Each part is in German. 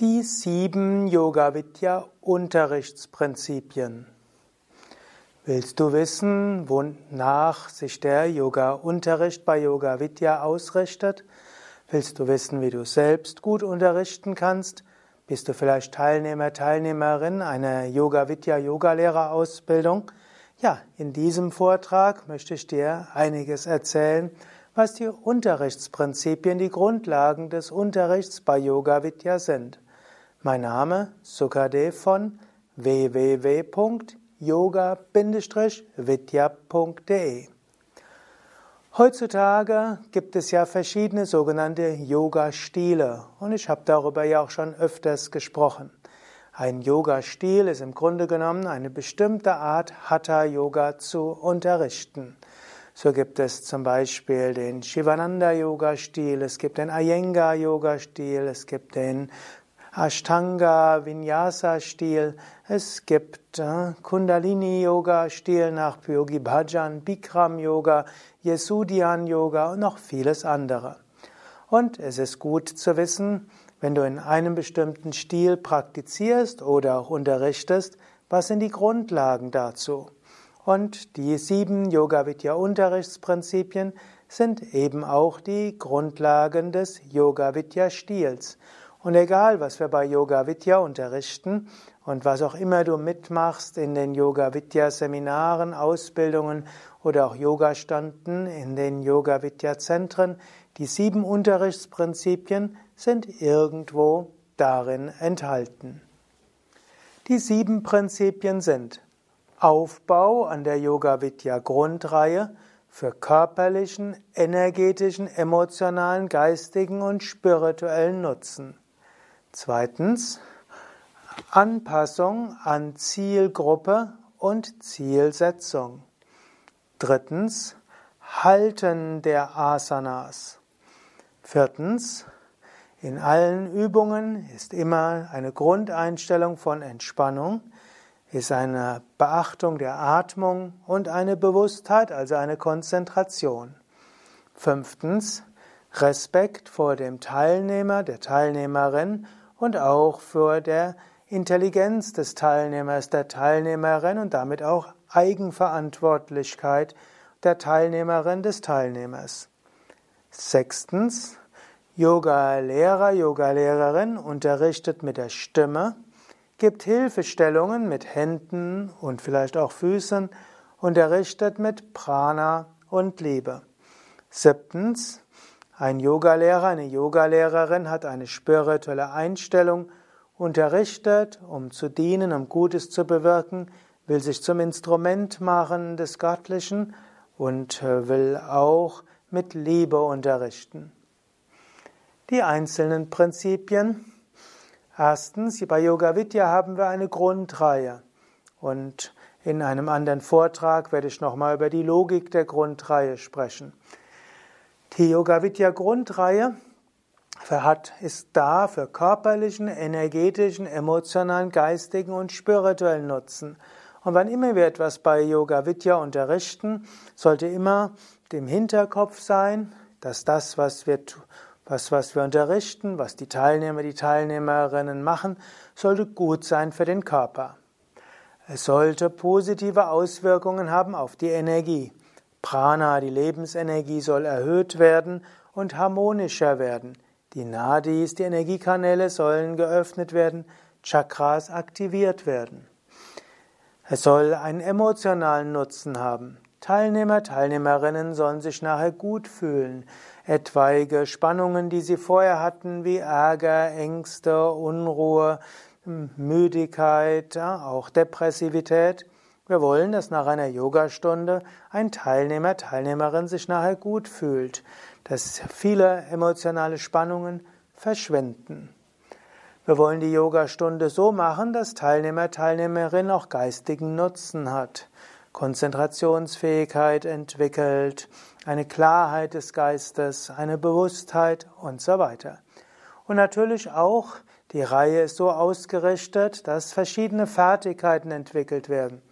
Die sieben Yoga Vidya Unterrichtsprinzipien. Willst du wissen, wonach sich der Yoga Unterricht bei Yoga Vidya ausrichtet? Willst du wissen, wie du selbst gut unterrichten kannst? Bist du vielleicht Teilnehmer, Teilnehmerin einer Yoga Vidya Yogalehrerausbildung? Ja, in diesem Vortrag möchte ich dir einiges erzählen, was die Unterrichtsprinzipien, die Grundlagen des Unterrichts bei Yoga Vidya sind. Mein Name Sukadev von www.yoga-vidya.de Heutzutage gibt es ja verschiedene sogenannte Yoga-Stile und ich habe darüber ja auch schon öfters gesprochen. Ein Yoga-Stil ist im Grunde genommen eine bestimmte Art Hatha-Yoga zu unterrichten. So gibt es zum Beispiel den Shivananda-Yoga-Stil, es gibt den Iyengar-Yoga-Stil, es gibt den Ashtanga Vinyasa Stil, es gibt äh, Kundalini Yoga Stil nach Yogi Bhajan, Bikram Yoga, Yesudian Yoga und noch vieles andere. Und es ist gut zu wissen, wenn du in einem bestimmten Stil praktizierst oder auch unterrichtest, was sind die Grundlagen dazu? Und die sieben Yoga Vidya Unterrichtsprinzipien sind eben auch die Grundlagen des Yoga Vidya Stils. Und egal, was wir bei Yoga Vidya unterrichten und was auch immer du mitmachst in den Yoga Vidya Seminaren, Ausbildungen oder auch Yogastanden in den Yoga Vidya Zentren, die sieben Unterrichtsprinzipien sind irgendwo darin enthalten. Die sieben Prinzipien sind Aufbau an der Yoga Vidya Grundreihe für körperlichen, energetischen, emotionalen, geistigen und spirituellen Nutzen. Zweitens Anpassung an Zielgruppe und Zielsetzung. Drittens Halten der Asanas. Viertens in allen Übungen ist immer eine Grundeinstellung von Entspannung, ist eine Beachtung der Atmung und eine Bewusstheit, also eine Konzentration. Fünftens Respekt vor dem Teilnehmer, der Teilnehmerin und auch für der Intelligenz des Teilnehmers, der Teilnehmerin und damit auch Eigenverantwortlichkeit der Teilnehmerin, des Teilnehmers. Sechstens, Yoga-Lehrer, Yoga-Lehrerin unterrichtet mit der Stimme, gibt Hilfestellungen mit Händen und vielleicht auch Füßen, unterrichtet mit Prana und Liebe. Siebtens, ein Yogalehrer, eine Yogalehrerin hat eine spirituelle Einstellung, unterrichtet, um zu dienen, um Gutes zu bewirken, will sich zum Instrument machen des Göttlichen und äh, will auch mit Liebe unterrichten. Die einzelnen Prinzipien. Erstens, bei Yoga Vidya haben wir eine Grundreihe und in einem anderen Vortrag werde ich nochmal über die Logik der Grundreihe sprechen. Die Yoga Vidya Grundreihe ist da für körperlichen, energetischen, emotionalen, geistigen und spirituellen Nutzen. Und wann immer wir etwas bei Yoga Vidya unterrichten, sollte immer dem Hinterkopf sein, dass das, was wir, was, was wir unterrichten, was die Teilnehmer, die Teilnehmerinnen machen, sollte gut sein für den Körper. Es sollte positive Auswirkungen haben auf die Energie. Prana, die Lebensenergie, soll erhöht werden und harmonischer werden. Die Nadis, die Energiekanäle sollen geöffnet werden, Chakras aktiviert werden. Es soll einen emotionalen Nutzen haben. Teilnehmer, Teilnehmerinnen sollen sich nachher gut fühlen. Etwaige Spannungen, die sie vorher hatten, wie Ärger, Ängste, Unruhe, Müdigkeit, auch Depressivität, wir wollen, dass nach einer Yogastunde ein Teilnehmer, Teilnehmerin sich nachher gut fühlt, dass viele emotionale Spannungen verschwinden. Wir wollen die Yogastunde so machen, dass Teilnehmer, Teilnehmerin auch geistigen Nutzen hat, Konzentrationsfähigkeit entwickelt, eine Klarheit des Geistes, eine Bewusstheit und so weiter. Und natürlich auch die Reihe ist so ausgerichtet, dass verschiedene Fertigkeiten entwickelt werden.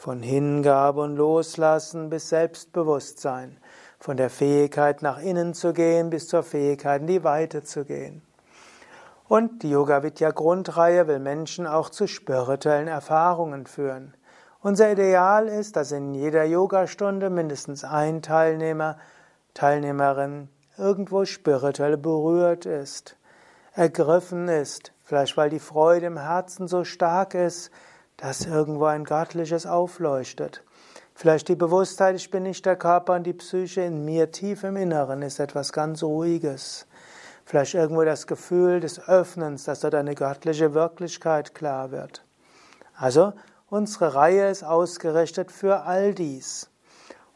Von Hingabe und Loslassen bis Selbstbewusstsein. Von der Fähigkeit nach innen zu gehen bis zur Fähigkeit in die Weite zu gehen. Und die Yoga Vidya Grundreihe will Menschen auch zu spirituellen Erfahrungen führen. Unser Ideal ist, dass in jeder Yogastunde mindestens ein Teilnehmer, Teilnehmerin irgendwo spirituell berührt ist, ergriffen ist, vielleicht weil die Freude im Herzen so stark ist, dass irgendwo ein Göttliches aufleuchtet. Vielleicht die Bewusstheit, ich bin nicht der Körper und die Psyche in mir tief im Inneren ist etwas ganz Ruhiges. Vielleicht irgendwo das Gefühl des Öffnens, dass dort eine göttliche Wirklichkeit klar wird. Also, unsere Reihe ist ausgerichtet für all dies.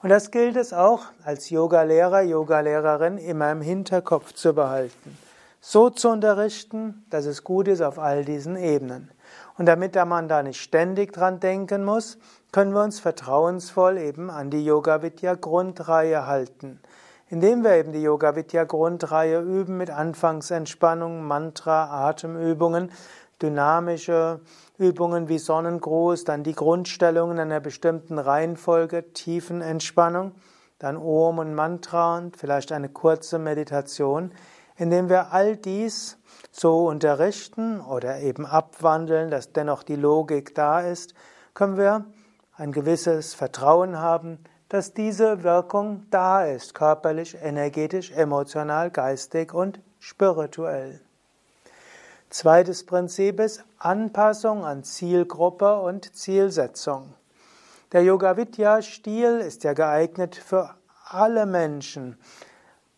Und das gilt es auch als Yogalehrer, Yogalehrerin immer im Hinterkopf zu behalten. So zu unterrichten, dass es gut ist auf all diesen Ebenen. Und damit man da nicht ständig dran denken muss, können wir uns vertrauensvoll eben an die Yoga Vidya Grundreihe halten indem wir eben die Yoga Vidya Grundreihe üben mit Anfangsentspannung, Mantra, Atemübungen, dynamische Übungen wie Sonnengruß, dann die Grundstellungen in einer bestimmten Reihenfolge, Tiefenentspannung, dann Om und Mantra und vielleicht eine kurze Meditation, indem wir all dies so unterrichten oder eben abwandeln, dass dennoch die Logik da ist, können wir ein gewisses Vertrauen haben, dass diese Wirkung da ist, körperlich, energetisch, emotional, geistig und spirituell. Zweites Prinzip ist Anpassung an Zielgruppe und Zielsetzung. Der Yoga Vidya Stil ist ja geeignet für alle Menschen.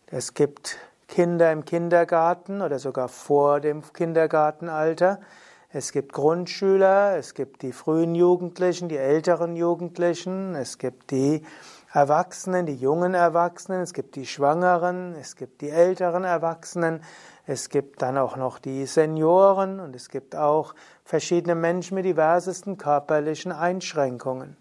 Es gibt Kinder im Kindergarten oder sogar vor dem Kindergartenalter. Es gibt Grundschüler, es gibt die frühen Jugendlichen, die älteren Jugendlichen, es gibt die Erwachsenen, die jungen Erwachsenen, es gibt die Schwangeren, es gibt die älteren Erwachsenen, es gibt dann auch noch die Senioren und es gibt auch verschiedene Menschen mit diversesten körperlichen Einschränkungen.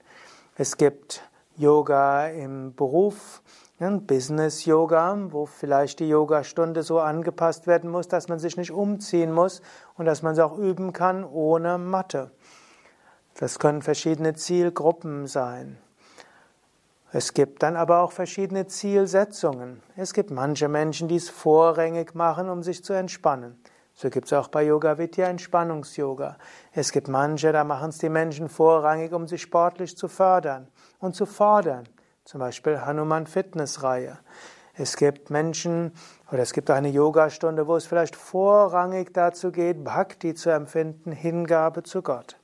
Es gibt Yoga im Beruf, Business Yoga, wo vielleicht die Yogastunde so angepasst werden muss, dass man sich nicht umziehen muss und dass man es auch üben kann ohne Matte. Das können verschiedene Zielgruppen sein. Es gibt dann aber auch verschiedene Zielsetzungen. Es gibt manche Menschen, die es vorrangig machen, um sich zu entspannen. So gibt es auch bei Yoga Vidya Entspannungs-Yoga. Es gibt manche, da machen es die Menschen vorrangig, um sich sportlich zu fördern und zu fordern zum Beispiel Hanuman Fitness Reihe. Es gibt Menschen oder es gibt eine Yogastunde, wo es vielleicht vorrangig dazu geht, Bhakti zu empfinden, Hingabe zu Gott.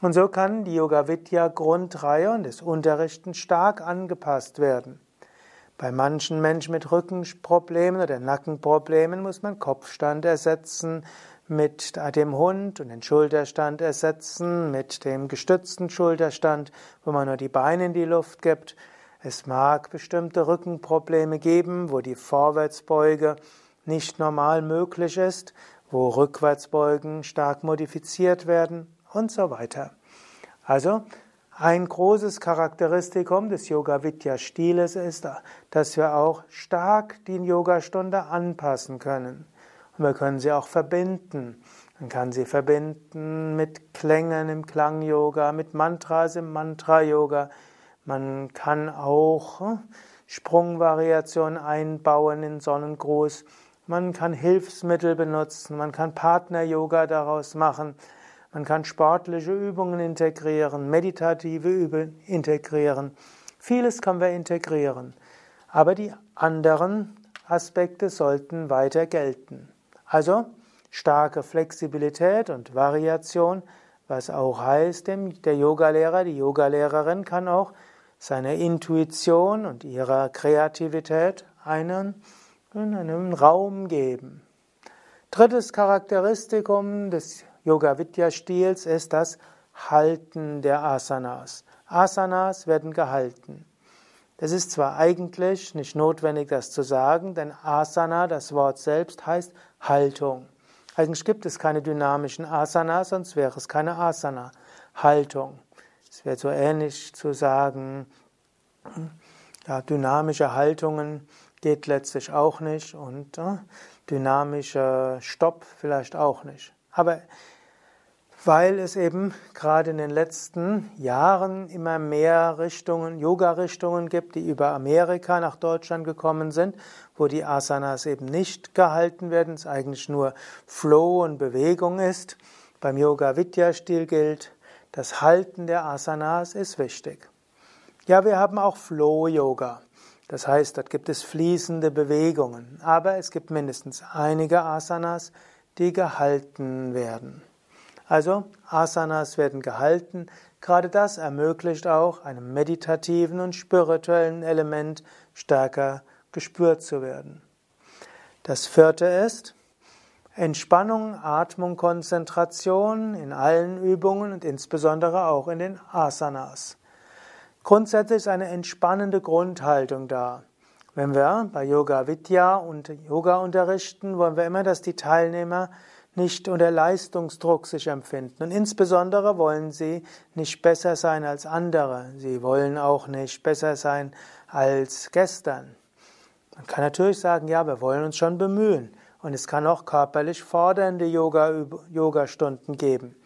Und so kann die Yoga Vidya Grundreihe und das Unterrichten stark angepasst werden. Bei manchen Menschen mit Rückenproblemen oder Nackenproblemen muss man Kopfstand ersetzen mit dem Hund und den Schulterstand ersetzen mit dem gestützten Schulterstand, wo man nur die Beine in die Luft gibt es mag bestimmte Rückenprobleme geben, wo die Vorwärtsbeuge nicht normal möglich ist, wo Rückwärtsbeugen stark modifiziert werden und so weiter. Also ein großes Charakteristikum des Yoga Vidya Stiles ist, dass wir auch stark die Yogastunde anpassen können. Und wir können sie auch verbinden. Man kann sie verbinden mit Klängen im Klang Yoga, mit Mantras im Mantra Yoga, man kann auch hm, Sprungvariationen einbauen in Sonnengruß. Man kann Hilfsmittel benutzen. Man kann Partner-Yoga daraus machen. Man kann sportliche Übungen integrieren, meditative Übungen integrieren. Vieles können wir integrieren. Aber die anderen Aspekte sollten weiter gelten. Also starke Flexibilität und Variation, was auch heißt, der Yogalehrer, die Yogalehrerin kann auch seiner Intuition und ihrer Kreativität einen, einen Raum geben. Drittes Charakteristikum des Yoga Vidya Stils ist das Halten der Asanas. Asanas werden gehalten. Es ist zwar eigentlich nicht notwendig, das zu sagen, denn Asana, das Wort selbst, heißt Haltung. Eigentlich gibt es keine dynamischen Asanas, sonst wäre es keine Asana. Haltung. Es wäre so ähnlich zu sagen, ja, dynamische Haltungen geht letztlich auch nicht und äh, dynamischer Stopp vielleicht auch nicht. Aber weil es eben gerade in den letzten Jahren immer mehr Richtungen, Yoga-Richtungen gibt, die über Amerika nach Deutschland gekommen sind, wo die Asanas eben nicht gehalten werden, es eigentlich nur Flow und Bewegung ist. Beim Yoga-Vidya-Stil gilt, das Halten der Asanas ist wichtig. Ja, wir haben auch Flow-Yoga. Das heißt, dort gibt es fließende Bewegungen, aber es gibt mindestens einige Asanas, die gehalten werden. Also Asanas werden gehalten. Gerade das ermöglicht auch einem meditativen und spirituellen Element stärker gespürt zu werden. Das vierte ist Entspannung, Atmung, Konzentration in allen Übungen und insbesondere auch in den Asanas. Grundsätzlich ist eine entspannende Grundhaltung da. Wenn wir bei Yoga Vidya und Yoga unterrichten, wollen wir immer, dass die Teilnehmer nicht unter Leistungsdruck sich empfinden. Und insbesondere wollen sie nicht besser sein als andere. Sie wollen auch nicht besser sein als gestern. Man kann natürlich sagen, ja, wir wollen uns schon bemühen. Und es kann auch körperlich fordernde Yoga-Stunden geben.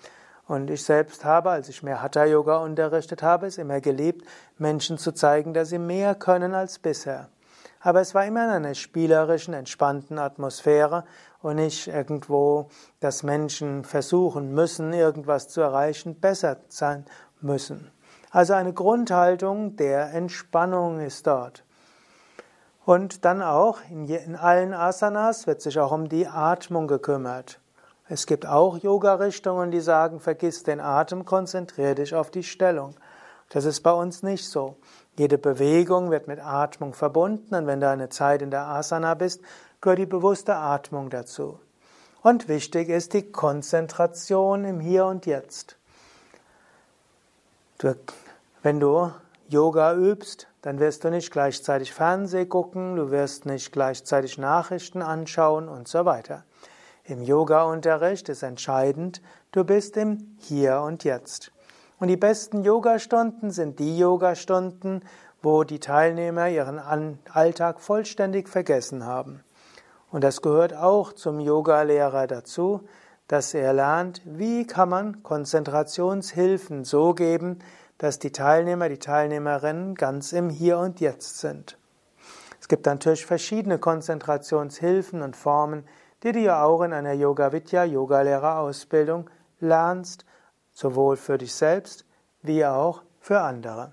Und ich selbst habe, als ich mehr Hatha-Yoga unterrichtet habe, es immer geliebt, Menschen zu zeigen, dass sie mehr können als bisher. Aber es war immer in einer spielerischen, entspannten Atmosphäre und nicht irgendwo, dass Menschen versuchen müssen, irgendwas zu erreichen, besser sein müssen. Also eine Grundhaltung der Entspannung ist dort. Und dann auch in, allen Asanas wird sich auch um die Atmung gekümmert. Es gibt auch Yoga-Richtungen, die sagen, vergiss den Atem, konzentriere dich auf die Stellung. Das ist bei uns nicht so. Jede Bewegung wird mit Atmung verbunden und wenn du eine Zeit in der Asana bist, gehört die bewusste Atmung dazu. Und wichtig ist die Konzentration im Hier und Jetzt. Du, wenn du Yoga übst, dann wirst du nicht gleichzeitig Fernseh gucken, du wirst nicht gleichzeitig Nachrichten anschauen und so weiter. Im Yoga-Unterricht ist entscheidend, du bist im Hier und Jetzt. Und die besten Yogastunden sind die Yogastunden, wo die Teilnehmer ihren Alltag vollständig vergessen haben. Und das gehört auch zum Yogalehrer dazu, dass er lernt, wie kann man Konzentrationshilfen so geben, dass die Teilnehmer, die Teilnehmerinnen ganz im Hier und Jetzt sind. Es gibt natürlich verschiedene Konzentrationshilfen und Formen, die du ja auch in einer Yoga Vidya Yogalehrerausbildung lernst sowohl für dich selbst wie auch für andere.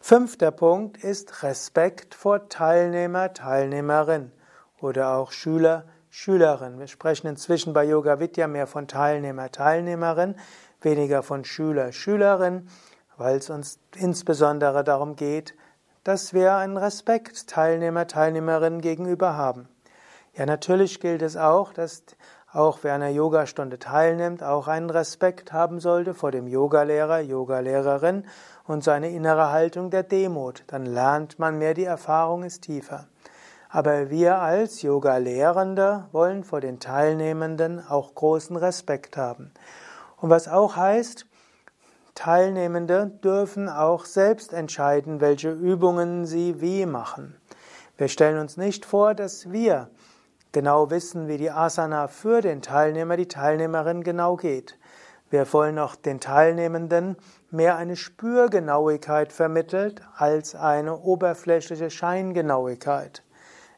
Fünfter Punkt ist Respekt vor Teilnehmer, Teilnehmerin oder auch Schüler, Schülerin. Wir sprechen inzwischen bei Yoga Vidya mehr von Teilnehmer, Teilnehmerin, weniger von Schüler, Schülerin, weil es uns insbesondere darum geht, dass wir einen Respekt Teilnehmer, Teilnehmerin gegenüber haben. Ja, natürlich gilt es auch, dass auch wer einer Yogastunde teilnimmt, auch einen Respekt haben sollte vor dem Yogalehrer, Yogalehrerin und seine innere Haltung der Demut. Dann lernt man mehr, die Erfahrung ist tiefer. Aber wir als Yoga-Lehrende wollen vor den Teilnehmenden auch großen Respekt haben. Und was auch heißt, Teilnehmende dürfen auch selbst entscheiden, welche Übungen sie wie machen. Wir stellen uns nicht vor, dass wir genau wissen, wie die Asana für den Teilnehmer, die Teilnehmerin genau geht. Wir wollen auch den Teilnehmenden mehr eine Spürgenauigkeit vermittelt als eine oberflächliche Scheingenauigkeit.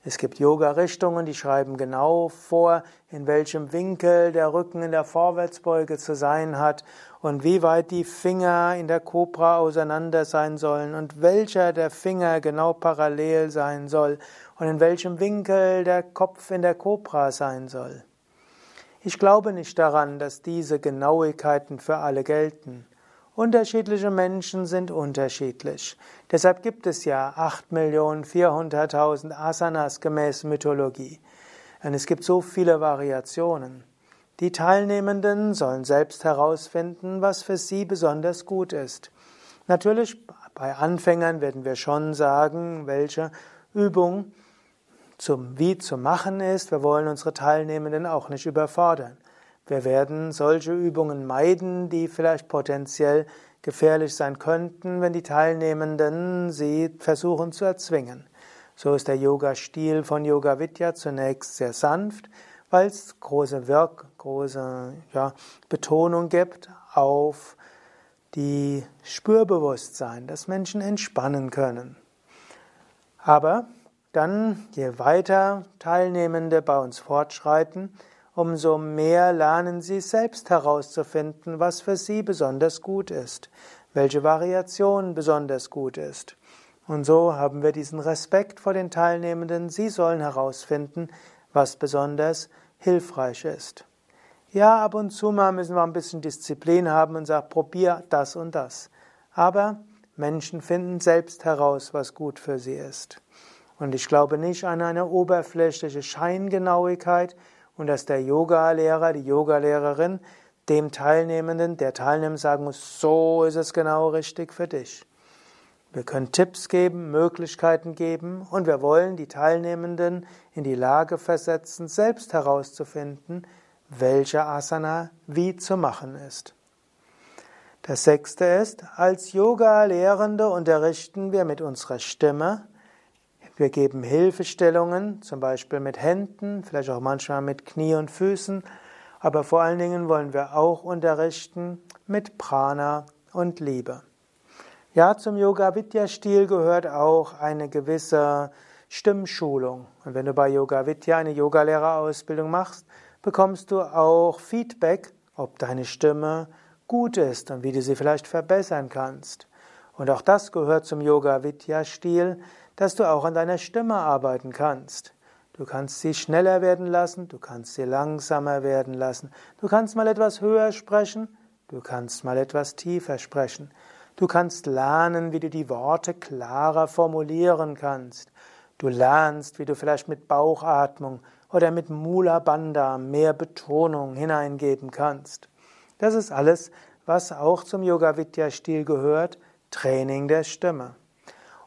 Es gibt Yoga-Richtungen, die schreiben genau vor, in welchem Winkel der Rücken in der Vorwärtsbeuge zu sein hat und wie weit die Finger in der Kobra auseinander sein sollen und welcher der Finger genau parallel sein soll und in welchem Winkel der Kopf in der Kobra sein soll. Ich glaube nicht daran, dass diese Genauigkeiten für alle gelten. Unterschiedliche Menschen sind unterschiedlich. Deshalb gibt es ja 8.400.000 Asanas gemäß Mythologie. Und es gibt so viele Variationen. Die Teilnehmenden sollen selbst herausfinden, was für sie besonders gut ist. Natürlich, bei Anfängern werden wir schon sagen, welche Übung zum Wie zu machen ist. Wir wollen unsere Teilnehmenden auch nicht überfordern. Wir werden solche Übungen meiden, die vielleicht potenziell gefährlich sein könnten, wenn die Teilnehmenden sie versuchen zu erzwingen. So ist der Yoga-Stil von Yoga Vidya zunächst sehr sanft, weil es große Wirk, große ja, Betonung gibt auf die Spürbewusstsein, dass Menschen entspannen können. Aber dann, je weiter Teilnehmende bei uns fortschreiten, umso mehr lernen sie selbst herauszufinden, was für sie besonders gut ist, welche Variation besonders gut ist. Und so haben wir diesen Respekt vor den Teilnehmenden. Sie sollen herausfinden, was besonders hilfreich ist. Ja, ab und zu mal müssen wir ein bisschen Disziplin haben und sagen, probier das und das. Aber Menschen finden selbst heraus, was gut für sie ist. Und ich glaube nicht an eine oberflächliche Scheingenauigkeit und dass der Yoga-Lehrer, die Yogalehrerin dem Teilnehmenden, der Teilnehmer sagen muss, so ist es genau richtig für dich. Wir können Tipps geben, Möglichkeiten geben und wir wollen die Teilnehmenden in die Lage versetzen, selbst herauszufinden, welche Asana wie zu machen ist. Das sechste ist, als Yoga-Lehrende unterrichten wir mit unserer Stimme. Wir geben Hilfestellungen, zum Beispiel mit Händen, vielleicht auch manchmal mit Knie und Füßen, aber vor allen Dingen wollen wir auch unterrichten mit Prana und Liebe. Ja, zum Yoga Vidya Stil gehört auch eine gewisse Stimmschulung. Und wenn du bei Yoga Vidya eine Yogalehrerausbildung machst, bekommst du auch Feedback, ob deine Stimme gut ist und wie du sie vielleicht verbessern kannst. Und auch das gehört zum Yoga Vidya Stil, dass du auch an deiner Stimme arbeiten kannst. Du kannst sie schneller werden lassen, du kannst sie langsamer werden lassen, du kannst mal etwas höher sprechen, du kannst mal etwas tiefer sprechen. Du kannst lernen, wie du die Worte klarer formulieren kannst. Du lernst, wie du vielleicht mit Bauchatmung oder mit Mula Bandha mehr Betonung hineingeben kannst. Das ist alles, was auch zum Yoga Vidya Stil gehört, Training der Stimme.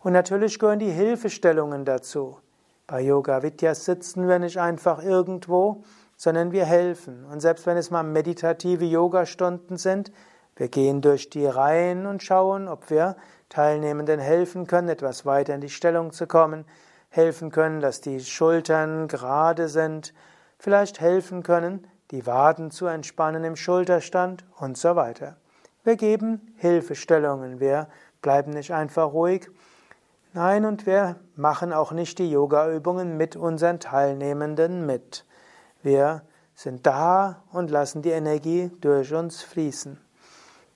Und natürlich gehören die Hilfestellungen dazu. Bei Yoga Vidya sitzen wir nicht einfach irgendwo, sondern wir helfen. Und selbst wenn es mal meditative Yogastunden sind, wir gehen durch die Reihen und schauen, ob wir Teilnehmenden helfen können, etwas weiter in die Stellung zu kommen, helfen können, dass die Schultern gerade sind, vielleicht helfen können, die Waden zu entspannen im Schulterstand und so weiter. Wir geben Hilfestellungen, wir bleiben nicht einfach ruhig. Nein, und wir machen auch nicht die Yogaübungen mit unseren Teilnehmenden mit. Wir sind da und lassen die Energie durch uns fließen.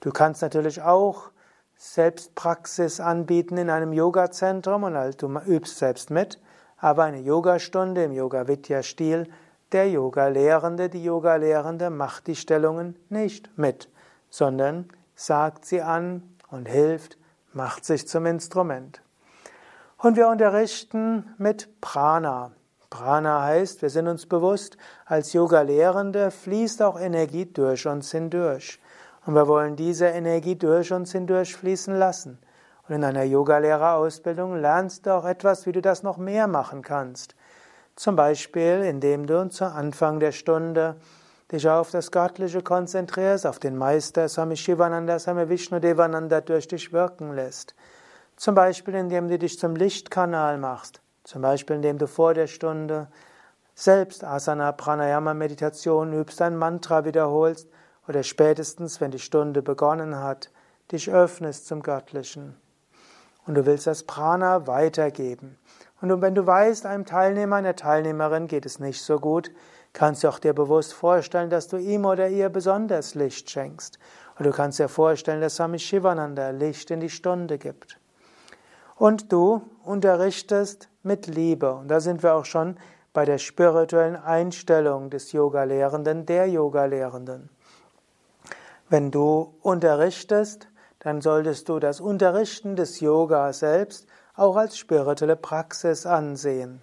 Du kannst natürlich auch Selbstpraxis anbieten in einem Yogazentrum und halt, du übst selbst mit, aber eine Yogastunde im Yoga Vidya Stil, der Yoga-Lehrende, die Yoga-Lehrende macht die Stellungen nicht mit, sondern sagt sie an und hilft, macht sich zum Instrument. Und wir unterrichten mit Prana. Prana heißt, wir sind uns bewusst, als Yoga-Lehrende fließt auch Energie durch uns hindurch. Und wir wollen diese Energie durch uns hindurch fließen lassen. Und in einer Yogalehrerausbildung lernst du auch etwas, wie du das noch mehr machen kannst. Zum Beispiel, indem du zu Anfang der Stunde dich auf das Göttliche konzentrierst, auf den Meister Swami Shivananda, Swami Vishnu Devananda durch dich wirken lässt. Zum Beispiel, indem du dich zum Lichtkanal machst. Zum Beispiel, indem du vor der Stunde selbst Asana Pranayama Meditation übst, ein Mantra wiederholst oder spätestens, wenn die Stunde begonnen hat, dich öffnest zum Göttlichen. Und du willst das Prana weitergeben. Und wenn du weißt, einem Teilnehmer, einer Teilnehmerin geht es nicht so gut, kannst du auch dir bewusst vorstellen, dass du ihm oder ihr besonders Licht schenkst. Und du kannst dir vorstellen, dass Swami Shivananda Licht in die Stunde gibt. Und du unterrichtest mit Liebe. Und da sind wir auch schon bei der spirituellen Einstellung des Yoga-Lehrenden, der Yoga-Lehrenden. Wenn du unterrichtest, dann solltest du das Unterrichten des Yoga selbst auch als spirituelle Praxis ansehen.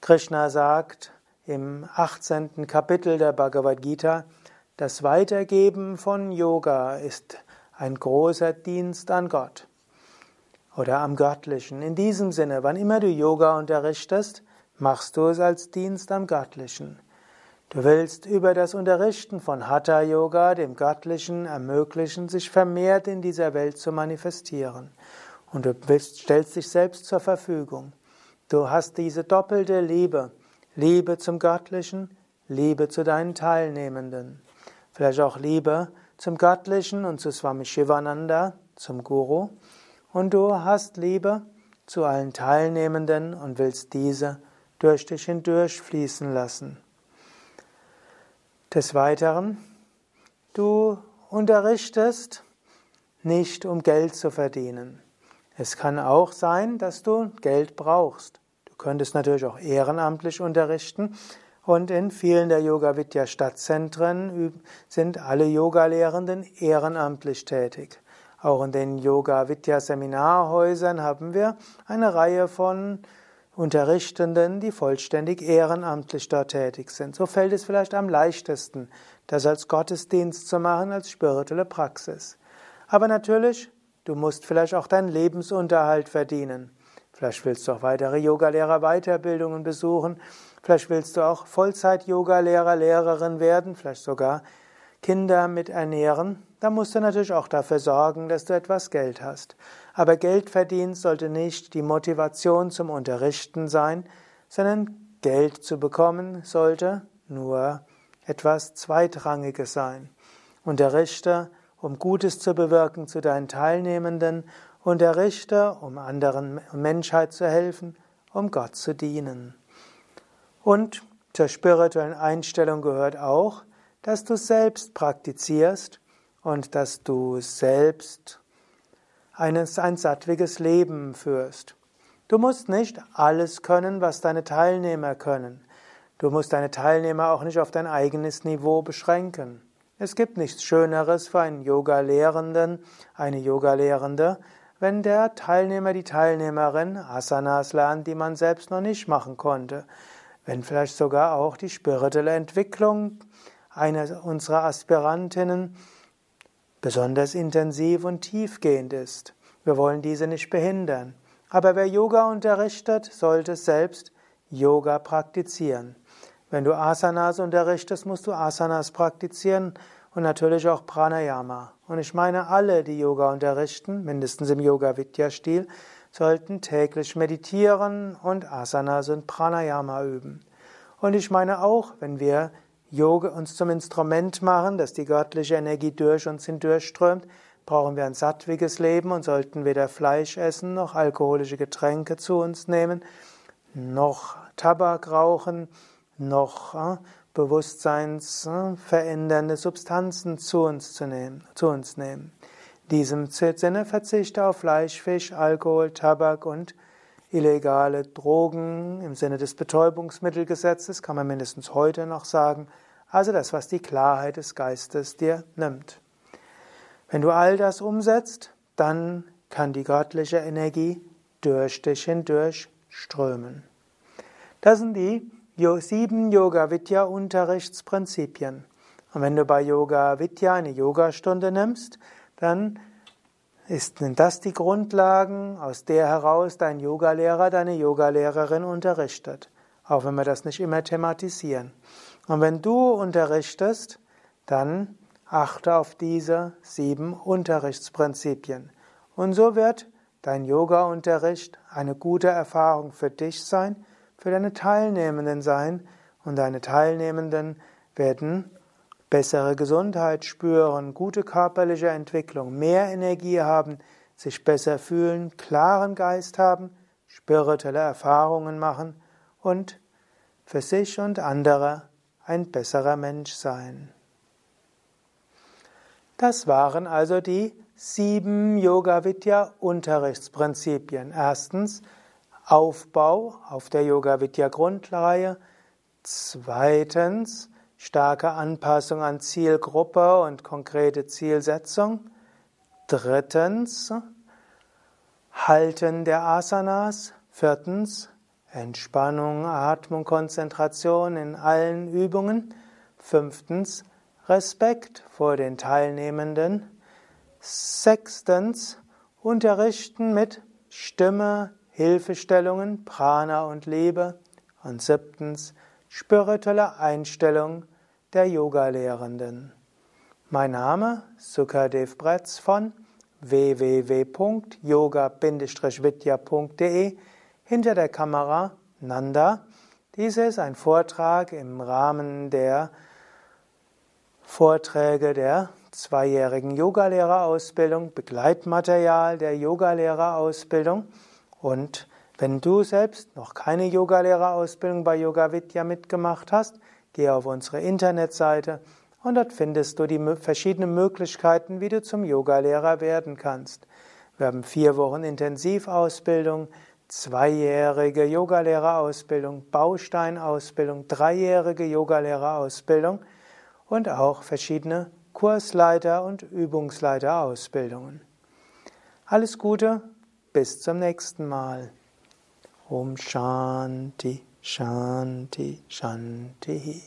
Krishna sagt im 18. Kapitel der Bhagavad Gita, das Weitergeben von Yoga ist ein großer Dienst an Gott oder am Göttlichen. In diesem Sinne, wann immer du Yoga unterrichtest, machst du es als Dienst am Göttlichen. Du willst über das Unterrichten von Hatha Yoga, dem Göttlichen, ermöglichen, sich vermehrt in dieser Welt zu manifestieren. Und du willst, stellst dich selbst zur Verfügung. Du hast diese doppelte Liebe. Liebe zum Göttlichen, Liebe zu deinen Teilnehmenden. Vielleicht auch Liebe zum Göttlichen und zu Swami Shivananda, zum Guru. Und du hast Liebe zu allen Teilnehmenden und willst diese durch dich hindurch fließen lassen. Des Weiteren, du unterrichtest nicht, um Geld zu verdienen. Es kann auch sein, dass du Geld brauchst. Du könntest natürlich auch ehrenamtlich unterrichten. Und in vielen der Yoga Vidya Stadtzentren sind alle Yogalehrenden ehrenamtlich tätig. Auch in den Yoga Vidya Seminarhäusern haben wir eine Reihe von Unterrichtenden, die vollständig ehrenamtlich dort tätig sind. So fällt es vielleicht am leichtesten, das als Gottesdienst zu machen, als spirituelle Praxis. Aber natürlich, du musst vielleicht auch deinen Lebensunterhalt verdienen. Vielleicht willst du auch weitere Yogalehrer-Weiterbildungen besuchen. Vielleicht willst du auch Vollzeit-Yogalehrer, Lehrerin werden, vielleicht sogar Kinder mit ernähren. Da musst du natürlich auch dafür sorgen, dass du etwas Geld hast. Aber Geldverdienst sollte nicht die Motivation zum Unterrichten sein, sondern Geld zu bekommen sollte nur etwas Zweitrangiges sein. Unterrichte, um Gutes zu bewirken zu deinen Teilnehmenden, unterrichte, um anderen Menschheit zu helfen, um Gott zu dienen. Und zur spirituellen Einstellung gehört auch, dass du selbst praktizierst und dass du selbst eines, ein sattwiges Leben führst. Du musst nicht alles können, was deine Teilnehmer können. Du musst deine Teilnehmer auch nicht auf dein eigenes Niveau beschränken. Es gibt nichts Schöneres für einen Yoga-Lehrenden, eine Yoga-Lehrende, wenn der Teilnehmer, die Teilnehmerin Asanas lernt, die man selbst noch nicht machen konnte. Wenn vielleicht sogar auch die spirituelle Entwicklung einer unserer Aspirantinnen besonders intensiv und tiefgehend ist. Wir wollen diese nicht behindern. Aber wer Yoga unterrichtet, sollte selbst Yoga praktizieren. Wenn du Asanas unterrichtest, musst du Asanas praktizieren und natürlich auch Pranayama. Und ich meine, alle, die Yoga unterrichten, mindestens im Yoga-Vidya-Stil, sollten täglich meditieren und Asanas und Pranayama üben. Und ich meine auch, wenn wir Yoga uns zum Instrument machen, dass die göttliche Energie durch uns hindurchströmt, brauchen wir ein sattwiges Leben und sollten weder Fleisch essen noch alkoholische Getränke zu uns nehmen, noch Tabak rauchen, noch äh, bewusstseinsverändernde Substanzen zu uns, zu, nehmen, zu uns nehmen. In diesem Sinne verzichte auf Fleisch, Fisch, Alkohol, Tabak und illegale Drogen im Sinne des Betäubungsmittelgesetzes, kann man mindestens heute noch sagen. Also das, was die Klarheit des Geistes dir nimmt. Wenn du all das umsetzt, dann kann die göttliche Energie durch dich hindurch strömen. Das sind die sieben Yoga Vidya Unterrichtsprinzipien. Und wenn du bei Yoga Vidya eine Yogastunde nimmst, dann sind das die Grundlagen, aus der heraus dein Yogalehrer, deine Yogalehrerin unterrichtet. Auch wenn wir das nicht immer thematisieren. Und wenn du unterrichtest, dann achte auf diese sieben Unterrichtsprinzipien. Und so wird dein Yoga-Unterricht eine gute Erfahrung für dich sein, für deine Teilnehmenden sein. Und deine Teilnehmenden werden bessere Gesundheit spüren, gute körperliche Entwicklung, mehr Energie haben, sich besser fühlen, klaren Geist haben, spirituelle Erfahrungen machen und für sich und andere ein besserer Mensch sein. Das waren also die sieben Yoga Vidya Unterrichtsprinzipien. Erstens Aufbau auf der Yoga Vidya Grundreihe. Zweitens starke Anpassung an Zielgruppe und konkrete Zielsetzung. Drittens, Halten der Asanas. Viertens, Entspannung, Atmung, Konzentration in allen Übungen. Fünftens, Respekt vor den Teilnehmenden. Sechstens, Unterrichten mit Stimme, Hilfestellungen, Prana und Liebe. Und siebtens, spirituelle Einstellung der Yoga-Lehrenden. Mein Name Sukadev Bretz von www.yoga-vidya.de Hinter der Kamera Nanda. Dies ist ein Vortrag im Rahmen der Vorträge der zweijährigen Yogalehrerausbildung, Begleitmaterial der Yogalehrerausbildung und wenn du selbst noch keine Yogalehrerausbildung bei Yoga Vidya mitgemacht hast, geh auf unsere Internetseite und dort findest du die verschiedenen Möglichkeiten, wie du zum Yogalehrer werden kannst. Wir haben vier Wochen Intensivausbildung, zweijährige Yogalehrerausbildung, Bausteinausbildung, dreijährige Yogalehrerausbildung und auch verschiedene Kursleiter- und Übungsleiterausbildungen. Alles Gute, bis zum nächsten Mal. Om Shanti, Shanti, Shanti.